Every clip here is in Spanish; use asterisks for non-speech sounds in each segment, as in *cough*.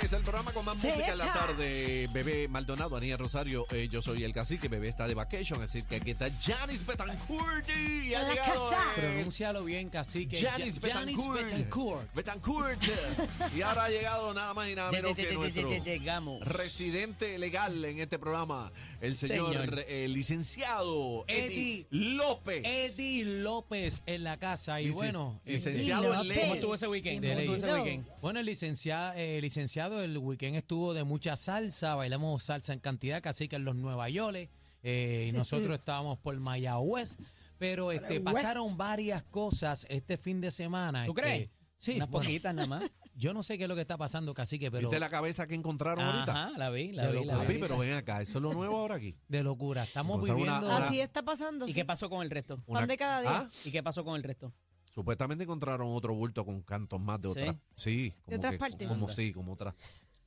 93, señores. El programa con más música en la tarde. Bebé Maldonado, Anía Rosario. eh, yo soy el cacique. Bebé está de vacation. Así que aquí está Janis Betancourt. Y ha La llegado. casa. eh, Pronúncialo bien, cacique. Janis Ja- Janis Betancourt. Betancourt. Betancourt. *laughs* y ahora ha llegado nada más y nada menos que nuestro Llegamos. residente legal en este programa, el señor, Señor. eh, licenciado Eddie, Eddie. López. Eddie López en la casa. Y Lic- bueno, licenciado en. ¿Cómo estuvo ese weekend? De ¿Cómo estuvo ese ley. weekend? Bueno, el licenciado, eh, licenciado, el weekend estuvo de mucha salsa, bailamos salsa en cantidad, casi que en los Nueva York, eh, y nosotros *laughs* estábamos por Mayagüez, pero este, West. pasaron varias cosas este fin de semana. ¿Tú este, crees? Sí, Unas bueno, poquitas nada más. *laughs* yo no sé qué es lo que está pasando, cacique, pero ¿Viste la cabeza que encontraron ahorita? Ajá, la vi, la De vi, la locura. Vi. pero ven acá, eso es lo *laughs* nuevo ahora aquí. de locura. Estamos una- viviendo... una- Así está pasando. ¿Y sí. qué pasó con el resto? Pan de cada día. Ah, ¿Y qué pasó con el resto? Supuestamente encontraron otro bulto con cantos más de ¿Sí? otras. Sí, como ¿De otras que- partes? Como sí, como otras.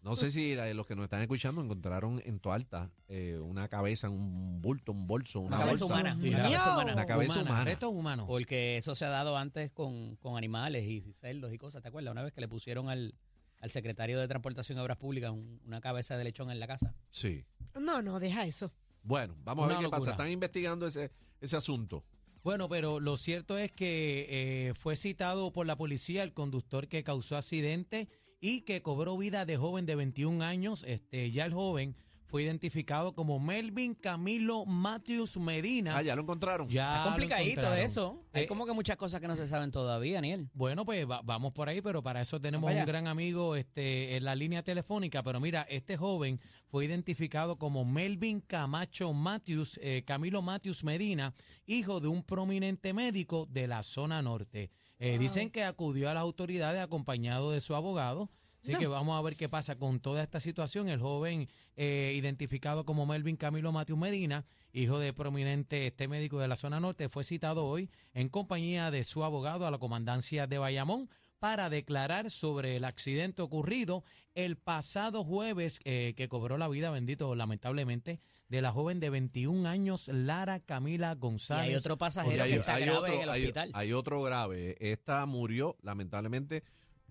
No sé si la- los que nos están escuchando encontraron en Toalta eh, una cabeza, un bulto, un bolso, una, Una cabeza bolsa. humana. Sí, Una cabeza humana. Una cabeza humana. Restos humanos. Porque eso se ha dado antes con, con animales y cerdos y cosas. ¿Te acuerdas? Una vez que le pusieron al, al secretario de Transportación y Obras Públicas un- una cabeza de lechón en la casa. Sí. No, no, deja eso. Bueno, vamos a ver qué pasa. Están investigando ese, ese asunto. Bueno, pero lo cierto es que eh, fue citado por la policía el conductor que causó accidente y que cobró vida de joven de 21 años. Este, ya el joven fue identificado como Melvin Camilo Matthews Medina. Ah, ya lo encontraron. Ya es lo complicadito encontraron. eso. Hay Eh, como que muchas cosas que no se saben todavía, Aniel. Bueno, pues va- vamos por ahí, pero para eso tenemos un gran amigo este, en la línea telefónica. Pero mira, este joven fue identificado como Melvin Camacho Matthews, eh, Camilo Matthews Medina, hijo de un prominente médico de la zona norte. Eh, Dicen que acudió a las autoridades acompañado de su abogado. Así que vamos a ver qué pasa con toda esta situación. El joven eh, identificado como Melvin Camilo Matthews Medina, hijo de prominente este médico de la zona norte, fue citado hoy en compañía de su abogado a la comandancia de Bayamón para declarar sobre el accidente ocurrido el pasado jueves eh, que cobró la vida, bendito, lamentablemente, de la joven de 21 años, Lara Camila Y González. hay otro pasajero hay, que está hay grave otro, en el hay- hospital. hay otro grave. Esta murió, lamentablemente.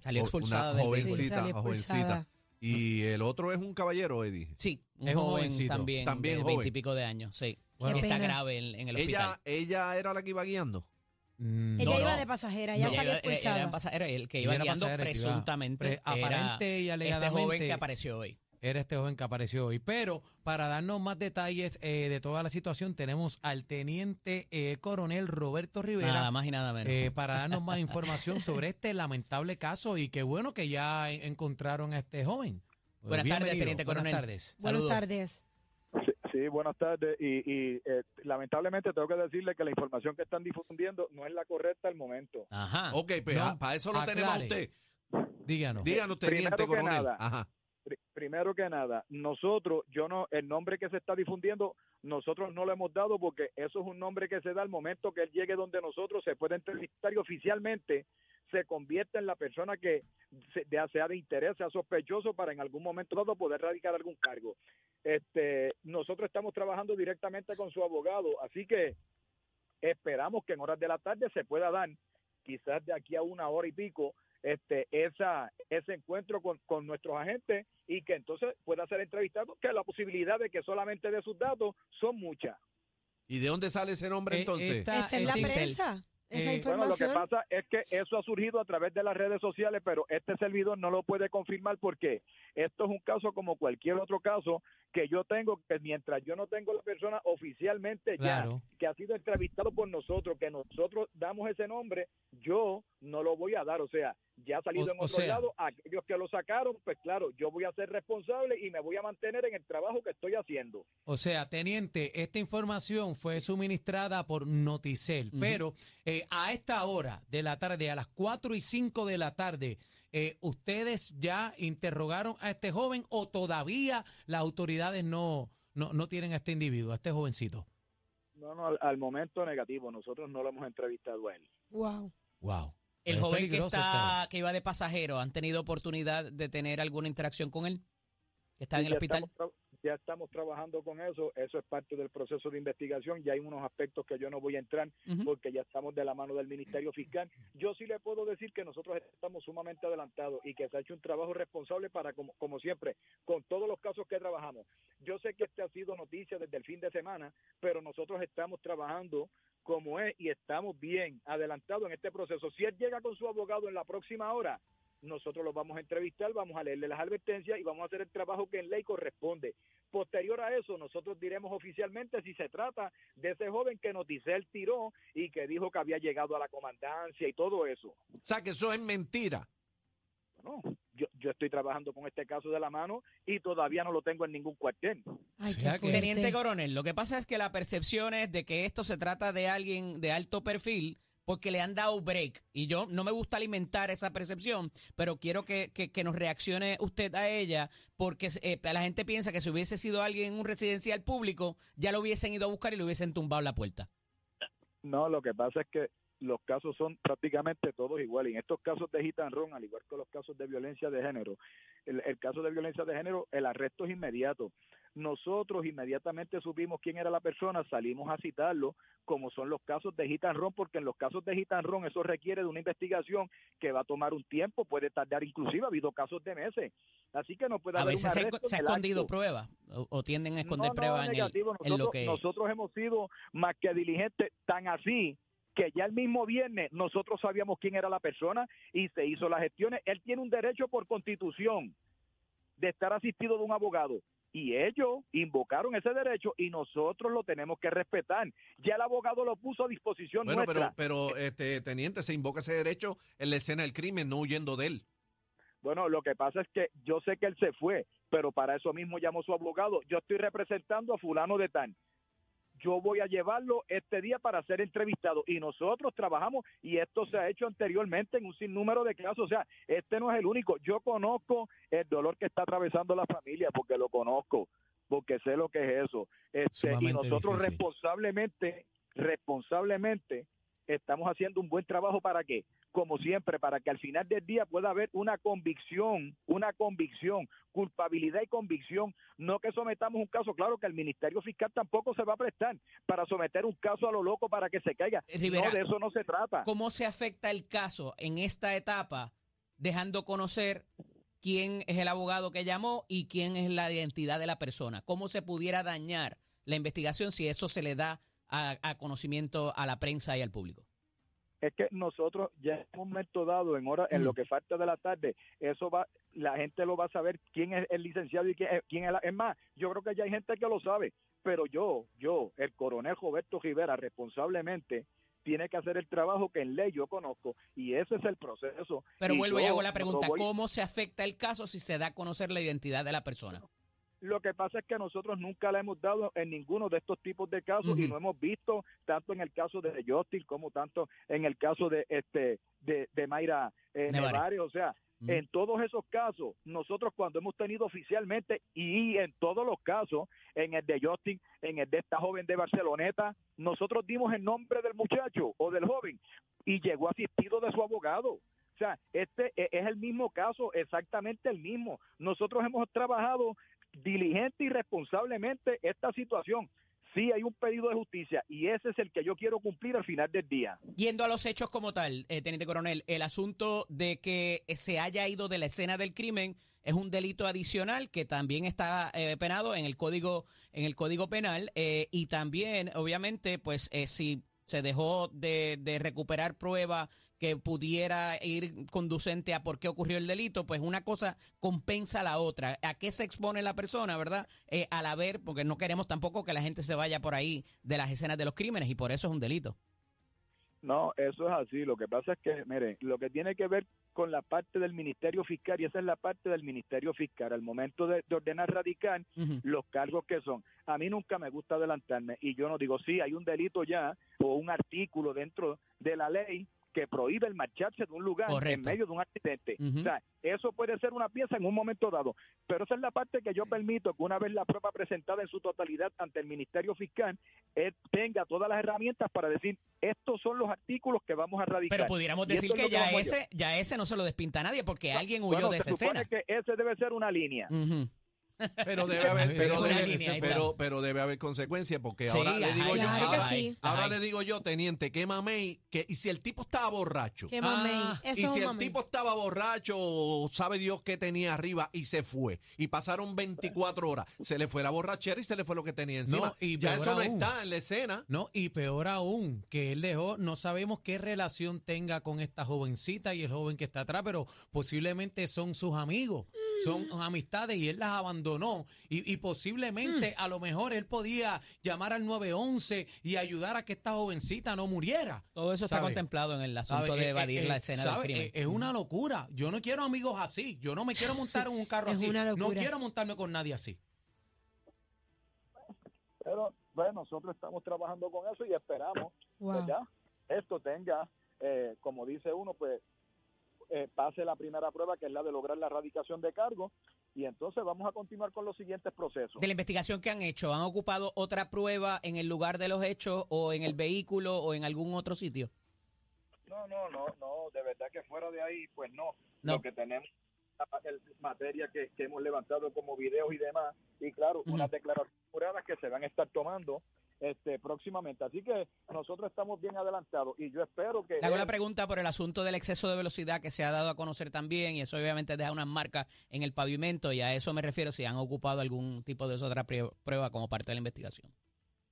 Salió expulsada Una del jovencita, Sí, salió jovencita. expulsada. Y el otro es un caballero, Eddie. Sí, un Es un joven jovencito. también, También de joven. veintipico de años, sí. Bueno, está pena. grave en, en el Ella, hospital. ella era la que iba guiando. Mm, Ella No, iba no. de pasajera, ella No, salió ella- ella expulsada. era el que Ella iba era guiando pasajera que iba- presuntamente pre- era aparente y este alegadamente- joven que apareció hoy. Era este joven que apareció hoy. Pero para darnos más detalles eh, de toda la situación, tenemos al teniente eh, coronel Roberto Rivera. Nada más y nada menos. eh, para darnos más información *laughs* sobre este lamentable caso y qué bueno que ya en- encontraron a este joven. Eh, Buenas tardes, teniente Buenas coronel. tardes. Buenas Saludos. tardes. Sí, sí, buenas tardes. Y, y, eh, lamentablemente tengo que decirle que la información que están difundiendo no es la correcta al momento. Ajá. Ok, pues No, ah, para eso lo tenemos a usted. Díganos. Díganos, Primero teniente que coronel. nada. Ajá. Pri- Primero que nada, nosotros, yo no, el nombre que se está difundiendo, nosotros no lo hemos dado porque eso es un nombre que se da al momento que él llegue donde nosotros se puede entrevistar y oficialmente se convierte en la persona que sea de interés, sea sospechoso para en algún momento dado poder radicar algún cargo. Este, nosotros estamos trabajando directamente con su abogado, así que esperamos que en horas de la tarde se pueda dar, quizás de aquí a una hora y pico, este esa ese encuentro con, con nuestros agentes y que entonces pueda ser entrevistado, que la posibilidad de que solamente de sus datos son muchas. ¿Y de dónde sale ese nombre Eh, entonces? Está en la prensa, esa Bueno, lo que pasa es que eso ha surgido a través de las redes sociales, pero este servidor no lo puede confirmar porque esto es un caso como cualquier otro caso que yo tengo, que mientras yo no tengo la persona oficialmente ya que ha sido entrevistado por nosotros, que nosotros damos ese nombre, yo no lo voy a dar. O sea, ya ha salido O- en o otro sea- lado, aquellos que lo sacaron, pues claro, yo voy a ser responsable y me voy a mantener en el trabajo que estoy haciendo. O sea, teniente, esta información fue suministrada por Noticel, pero eh, a esta hora de la tarde, a las 4 y 5 de la tarde, Eh, ¿Ustedes ya interrogaron a este joven o todavía las autoridades no, no, no tienen a este individuo, a este jovencito? No, no, al, al momento negativo. Nosotros no lo hemos entrevistado a él. Wow. Wow. El Es joven que está que iba de pasajero, ¿han tenido oportunidad de tener alguna interacción con él? ¿Que está en el hospital? estamos ya estamos trabajando con eso. Eso es parte del proceso de investigación. Ya hay unos aspectos que yo no voy a entrar porque ya estamos de la mano del Ministerio Fiscal. Yo sí le puedo decir que nosotros estamos sumamente adelantados y que se ha hecho un trabajo responsable para, como, como siempre, con todos los casos que trabajamos. Yo sé que este ha sido noticia desde el fin de semana, pero nosotros estamos trabajando como es y estamos bien adelantados en este proceso. Si él llega con su abogado en la próxima hora, nosotros lo vamos a entrevistar, vamos a leerle las advertencias y vamos a hacer el trabajo que en ley corresponde. Posterior a eso, nosotros diremos oficialmente si se trata de ese joven que Noticel tiró y que dijo que había llegado a la comandancia y todo eso. O sea, que eso es mentira. Bueno, yo, yo estoy trabajando con este caso de la mano y todavía no lo tengo en ningún cuartel. Ay, qué. Teniente Coronel, lo que pasa es que la percepción es de que esto se trata de alguien de alto perfil porque le han dado break. Y yo no me gusta alimentar esa percepción, pero quiero que, que- que nos reaccione usted a ella, porque eh, la gente piensa que si hubiese sido alguien en un residencial público, ya lo hubiesen ido a buscar y le hubiesen tumbado la puerta. No, lo que pasa es que los casos son prácticamente todos iguales. En estos casos de run, al igual que los casos de violencia de género, el, el caso de violencia de género, el arresto es inmediato. Nosotros inmediatamente supimos quién era la persona, salimos a citarlo, como son los casos de run, porque en los casos de run eso requiere de una investigación que va a tomar un tiempo, puede tardar inclusive, ha habido casos de meses. Así que no puede A haber veces un se ha, se escondido pruebas o, o tienden a esconder No, no, pruebas en, el- negativo. en Nosotros, lo que... nosotros hemos sido más que diligentes, tan así que ya el mismo viernes nosotros sabíamos quién era la persona y se hizo las gestiones. Él tiene un derecho por constitución de estar asistido de un abogado. Y ellos invocaron ese derecho y nosotros lo tenemos que respetar. Ya el abogado lo puso a disposición Bueno, pero, nuestra. pero este, teniente, se invoca ese derecho en la escena del crimen, no huyendo de él. Bueno, lo que pasa es que yo sé que él se fue, pero para eso mismo llamó su abogado. Yo estoy representando a fulano de tal. Yo voy a llevarlo este día para ser entrevistado y nosotros trabajamos y esto se ha hecho anteriormente en un sinnúmero de casos. O sea, este no es el único. Yo conozco el dolor que está atravesando la familia porque lo conozco, porque sé lo que es eso. Este, y nosotros difícil. responsablemente, responsablemente estamos haciendo un buen trabajo para qué? Como siempre, para que al final del día pueda haber una convicción, una convicción, culpabilidad y convicción, no que sometamos un caso, claro que el Ministerio Fiscal tampoco se va a prestar para someter un caso a lo loco para que se caiga. Rivera, no, de eso no se trata. ¿Cómo se afecta el caso en esta etapa, dejando conocer quién es el abogado que llamó y quién es la identidad de la persona? ¿Cómo se pudiera dañar la investigación si eso se le da a, a conocimiento a la prensa y al público? Es que nosotros ya en un momento dado, en hora, en Mm. lo que falta de la tarde, eso va, la gente lo va a saber quién es el licenciado y quién es, quién es la, es más, yo creo que ya hay gente que lo sabe, pero yo, yo, el coronel Roberto Rivera, responsablemente, tiene que hacer el trabajo que en ley yo conozco y ese es el proceso. Pero Y vuelvo y yo hago la pregunta, voy- ¿cómo se afecta el caso si se da a conocer la identidad de la persona? Lo que pasa es que nosotros nunca la hemos dado en ninguno de estos tipos de casos y no hemos visto tanto en el caso de Justin como tanto en el caso de este de, de Mayra eh, Nevares. O sea, en todos esos casos, nosotros cuando hemos tenido oficialmente y en todos los casos, en el de Justin, en el de esta joven de Barceloneta, nosotros dimos el nombre del muchacho o del joven y llegó asistido de su abogado. O sea, este e- es el mismo caso, exactamente el mismo. Nosotros hemos trabajado diligente y responsablemente esta situación. Sí hay un pedido de justicia y ese es el que yo quiero cumplir al final del día. Yendo a los hechos como tal, eh, Teniente Coronel, el asunto de que se haya ido de la escena del crimen es un delito adicional que también está eh, penado en el código en el código penal eh, y también obviamente pues si se dejó de, de recuperar prueba que pudiera ir conducente a por qué ocurrió el delito, pues una cosa compensa la otra. ¿A qué se expone la persona, verdad? Eh, al haber, porque no queremos tampoco que la gente se vaya por ahí de las escenas de los crímenes y por eso es un delito. No, eso es así. Lo que pasa es que, mire, lo que tiene que ver con la parte del Ministerio Fiscal, y esa es la parte del Ministerio Fiscal, al momento de, de ordenar radical, los cargos que son. A mí nunca me gusta adelantarme y yo no digo, sí, hay un delito ya o un artículo dentro de la ley que prohíbe el marcharse de un lugar en medio de un accidente. O sea, eso puede ser una pieza en un momento dado, pero esa es la parte que yo permito que una vez la prueba presentada en su totalidad ante el Ministerio Fiscal, él tenga todas las herramientas para decir, estos son los artículos que vamos a radicar. Pero pudiéramos decir es que ya ese, ya ese no se lo despinta a nadie porque alguien huyó Bueno, de se esa escena. que ese debe ser una línea. Ujú. Pero debe *laughs* haber, pero debe, pero, pero debe haber consecuencias porque Sí, ahora le digo yo, que ahora, sí. le digo yo, teniente, que mamey, que y si el tipo estaba borracho. Qué mamey. Ah, Eso y si el mamey. tipo estaba borracho, o sabe Dios qué tenía arriba y se fue. Y pasaron 24 horas. Se le fue la borrachera y se le fue lo que tenía encima. No, y ya peor eso no aún. está en la escena. No, y peor aún, que él dejó, no sabemos qué relación tenga con esta jovencita y el joven que está atrás, pero posiblemente son sus amigos, son amistades y él las abandonó. Y, y posiblemente a lo mejor él podía llamar al 911 y ayudar a que esta jovencita no muriera. Todo eso está ¿Sabe? contemplado en el asunto ¿Sabe? de Eh, evadir eh, la escena ¿sabe? del crimen. Eh, Es una locura. Yo no quiero amigos así. Yo no me quiero montar en un carro *laughs* Es así. una No quiero montarme con nadie así. Pero bueno, nosotros estamos trabajando con eso y esperamos, Wow. ¿verdad? Esto tenga, eh, como dice uno, pues eh, pase la primera prueba, que es la de lograr la erradicación de cargo, y entonces vamos a continuar con los siguientes procesos. De la investigación que han hecho, ¿han ocupado otra prueba en el lugar de los hechos o en el vehículo o en algún otro sitio? No, no, no, no, de verdad que fuera de ahí, pues no. No. Lo que tenemos es materia que, que hemos levantado como videos y demás, y claro, unas declaraciones juradas que se van a estar tomando este próximamente. Así que nosotros estamos bien adelantados y yo espero que... Le hago la pregunta por el asunto del exceso de velocidad que se ha dado a conocer también y eso obviamente deja unas marcas en el pavimento y a eso me refiero si han ocupado algún tipo de otra prueba como parte de la investigación.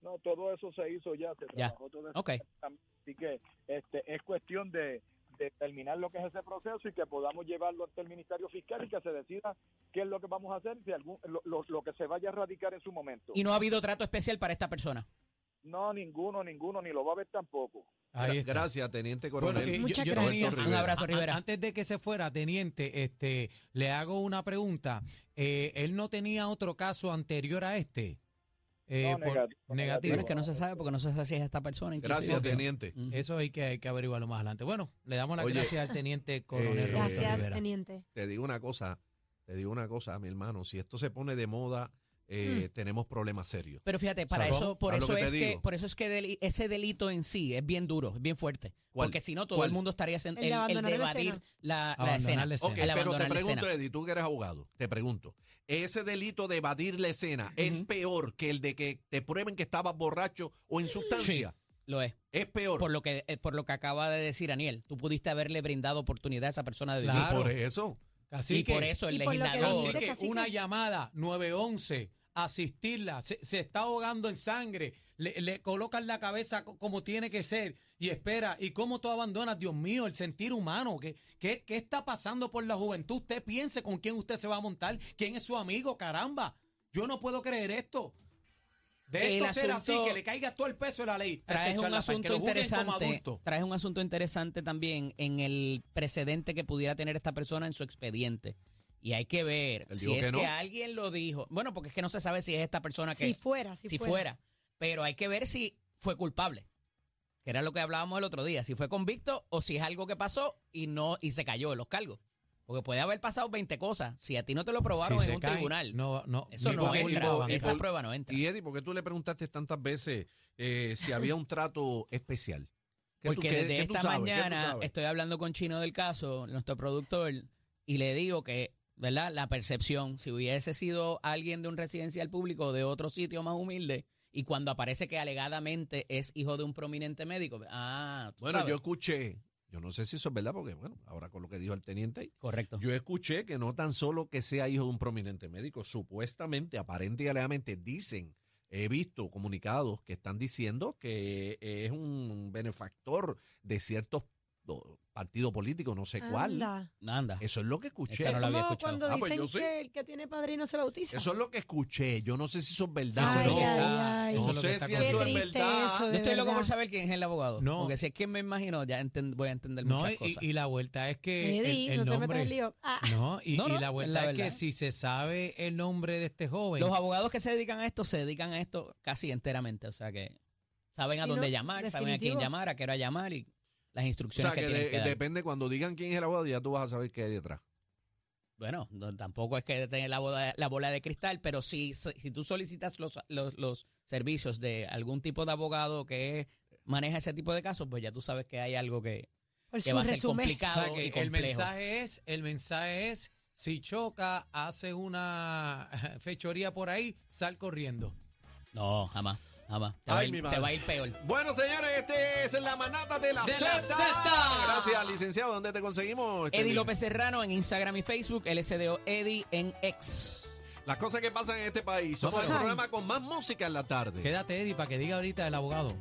No, todo eso se hizo ya, se Ya. trabajó todo eso. Así que este es cuestión de, de terminar lo que es ese proceso y que podamos llevarlo ante el Ministerio Fiscal y que se decida qué es lo que vamos a hacer, si algún, lo, lo- lo que se vaya a radicar en su momento. Y no ha habido trato especial para esta persona. No, ninguno, ninguno, ni lo va a haber tampoco. Ahí está. Gracias, teniente Bueno, coronel. eh, yo- Muchas yo gracias. tenía- Un abrazo, Rivera. Antes de que se fuera, teniente, este, le hago una pregunta. Eh, ¿Él no tenía otro caso anterior a este? Eh, No, por- negativo, Bueno, negativo. es que no se sabe porque no se sabe si es esta persona. inclusive. Gracias, teniente. Eso hay que, hay que averiguarlo más adelante. Bueno, le damos las Oye, gracias al teniente coronel eh, Gracias, Rivera. teniente. Te digo una cosa, te digo una cosa, mi hermano. Si esto se pone de moda, eh, tenemos problemas serios. Pero fíjate, para ¿Sabes? eso, por eso es que, por eso es que deli- ese delito en sí es bien duro, es bien fuerte. ¿Cuál? Porque si no, todo ¿Cuál? el mundo estaría haciendo El de el, el la evadir escena. la, la Abandonar escena. la escena. Ok, El pero te pregunto. Eddie, tú que eres abogado, te pregunto, ¿ese delito de evadir la escena es peor que el de que te prueben que estabas borracho o en sustancia? Lo es. Es peor. Por lo que eh, por lo que acaba de decir Aniel, tú pudiste haberle brindado oportunidad a esa persona de vivir. Claro. por eso. Así y que, por eso el Y por lo que legislador así que una llamada 911, asistirla, se, se está ahogando en sangre, le, le colocan la cabeza co- como tiene que ser y espera. ¿Y cómo tú abandonas, Dios mío, el sentir humano? ¿Qué, qué, qué está pasando por la juventud? Usted piense con quién usted se va a montar, quién es su amigo, caramba. Yo no puedo creer esto. De esto ser así, que le caiga todo el peso de la ley. a este traes un asunto interesante. Traes un asunto interesante también en el precedente que pudiera tener esta persona en su expediente. Y hay que ver Él si es que alguien lo dijo. Bueno, porque es que no se sabe si es esta persona que Si fuera, si, si fuera. Pero hay que ver si fue culpable. Que era lo que hablábamos el otro día. Si fue convicto o si es algo que pasó y no y se cayó en los cargos. Porque puede haber pasado 20 cosas. Si a ti no te lo probaron Si en un caen, tribunal, No, no, eso no entra. por- Esa por- prueba no entra. Y Eddie, ¿por qué tú le preguntaste tantas veces eh, si había un trato especial? ¿Qué tú- Porque qué- desde qué tú esta tú mañana sabes? estoy hablando con Chino del caso, nuestro productor, y le digo que, ¿verdad? La percepción, si hubiese sido alguien de un residencial público o de otro sitio más humilde, y cuando aparece que alegadamente es hijo de un prominente médico, ah, tú Bueno, sabes. yo escuché, yo no sé si eso es verdad, porque bueno, ahora con lo que dijo el teniente ahí, Correcto. yo escuché que no tan solo que sea hijo de un prominente médico, supuestamente, aparente y alegadamente dicen, he visto comunicados que están diciendo que es un benefactor de ciertos do- partidos políticos, no sé cuál. Anda. Anda. Eso es lo que escuché. Esa no la había Como escuchado. cuando Ah, pues dicen yo que el que tiene padrino se bautiza. Eso es lo que escuché. Yo no sé si eso es verdad Ay, o no. ay, ay. No Eso es lo que sé está si eso es triste verdad. eso, Yo estoy loco por saber quién es el abogado. No. Porque si es que me imagino, ya enten- voy a entender No, muchas y, cosas. y la vuelta es que el- Eddie, el, no te metas nombre en lío. Ah, no y, No, y no, la es vuelta la es que verdad. si se sabe el nombre de este joven Los abogados que se dedican a esto se dedican a esto casi enteramente. O sea que saben a Sí, dónde no, llamar, saben a quién definitivo. llamar, a qué hora llamar. Y las O instrucciones sea, que, que tienen de- que dar. depende cuando digan quién es el abogado, ya tú vas a saber qué hay detrás. Bueno, no, tampoco es que tenga la bola, la bola de cristal, pero si, si tú solicitas los, los, los servicios de algún tipo de abogado que maneja ese tipo de casos, pues ya tú sabes que hay algo que, va a ser resumen. O complicado sea, que y el complejo. mensaje es, el mensaje es, si choca, haces una *laughs* fechoría por ahí, sal corriendo. No, jamás, Te, va, a ir, te madre. va a ir peor. Bueno, señores, este es la manata de la ¡De Z. la! Gracias, licenciado. ¿Dónde te conseguimos? este, Eddie López Serrano en Instagram y Facebook, LSDO Eddie en X. Las cosas que pasan en este país. Somos el programa con más música en la tarde. Quédate, Eddie, para que diga ahorita el abogado.